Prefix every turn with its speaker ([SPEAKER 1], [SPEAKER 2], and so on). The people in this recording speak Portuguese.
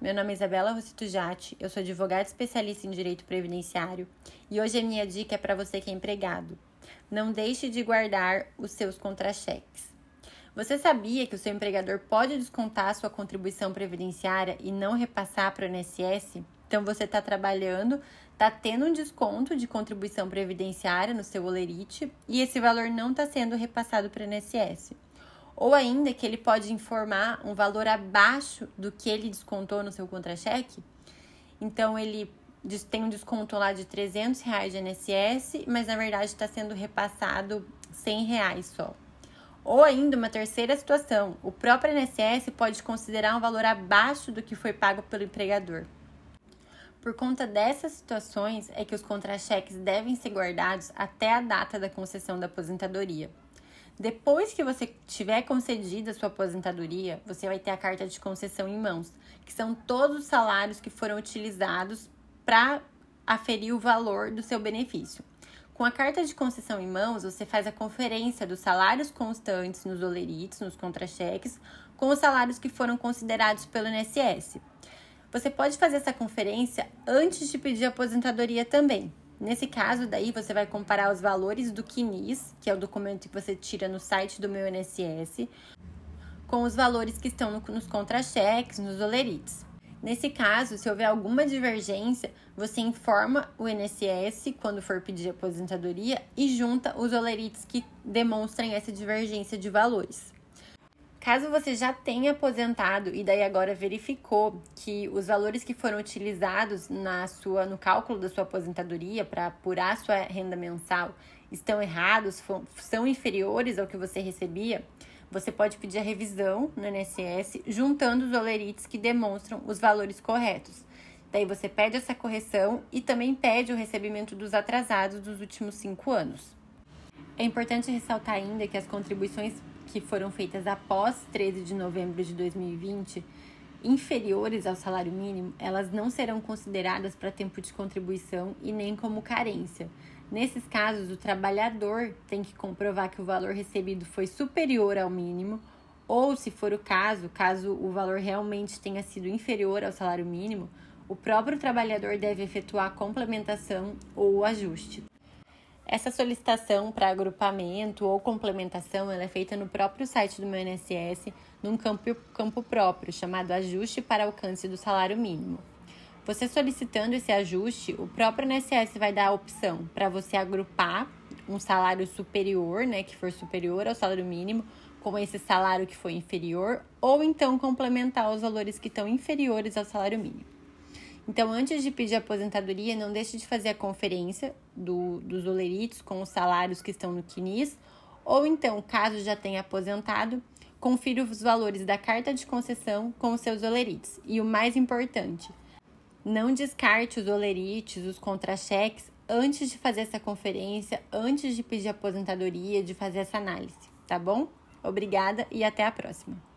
[SPEAKER 1] Meu nome é Isabela Rossito Jatti, eu sou advogada especialista em direito previdenciário e hoje a minha dica é para você que é empregado. Não deixe de guardar os seus contra-cheques. Você sabia que o seu empregador pode descontar sua contribuição previdenciária e não repassar para o INSS? Então você está trabalhando, está tendo um desconto de contribuição previdenciária no seu olerite e esse valor não está sendo repassado para o INSS ou ainda que ele pode informar um valor abaixo do que ele descontou no seu contra-cheque. Então, ele tem um desconto lá de 300 reais de INSS, mas na verdade está sendo repassado 100 reais só. Ou ainda uma terceira situação, o próprio INSS pode considerar um valor abaixo do que foi pago pelo empregador. Por conta dessas situações é que os contra-cheques devem ser guardados até a data da concessão da aposentadoria. Depois que você tiver concedida a sua aposentadoria, você vai ter a carta de concessão em mãos, que são todos os salários que foram utilizados para aferir o valor do seu benefício. Com a carta de concessão em mãos, você faz a conferência dos salários constantes nos olerites, nos contra-cheques, com os salários que foram considerados pelo INSS. Você pode fazer essa conferência antes de pedir aposentadoria também. Nesse caso, daí você vai comparar os valores do CNIS, que é o documento que você tira no site do meu INSS, com os valores que estão no, nos contra-cheques, nos olerites. Nesse caso, se houver alguma divergência, você informa o INSS quando for pedir aposentadoria e junta os olerites que demonstrem essa divergência de valores. Caso você já tenha aposentado e daí agora verificou que os valores que foram utilizados na sua no cálculo da sua aposentadoria para apurar sua renda mensal estão errados, são inferiores ao que você recebia, você pode pedir a revisão no INSS juntando os olerites que demonstram os valores corretos. Daí você pede essa correção e também pede o recebimento dos atrasados dos últimos cinco anos. É importante ressaltar ainda que as contribuições que foram feitas após 13 de novembro de 2020, inferiores ao salário mínimo, elas não serão consideradas para tempo de contribuição e nem como carência. Nesses casos, o trabalhador tem que comprovar que o valor recebido foi superior ao mínimo, ou, se for o caso, caso o valor realmente tenha sido inferior ao salário mínimo, o próprio trabalhador deve efetuar a complementação ou o ajuste. Essa solicitação para agrupamento ou complementação é feita no próprio site do meu INSS, num campo, campo próprio, chamado Ajuste para Alcance do Salário Mínimo. Você solicitando esse ajuste, o próprio INSS vai dar a opção para você agrupar um salário superior, né, que for superior ao salário mínimo, com esse salário que foi inferior, ou então complementar os valores que estão inferiores ao salário mínimo. Então, antes de pedir aposentadoria, não deixe de fazer a conferência do, dos oleritos com os salários que estão no CNIS, ou então, caso já tenha aposentado, confira os valores da carta de concessão com os seus olerites. E o mais importante, não descarte os olerites, os contra-cheques, antes de fazer essa conferência, antes de pedir aposentadoria, de fazer essa análise, tá bom? Obrigada e até a próxima.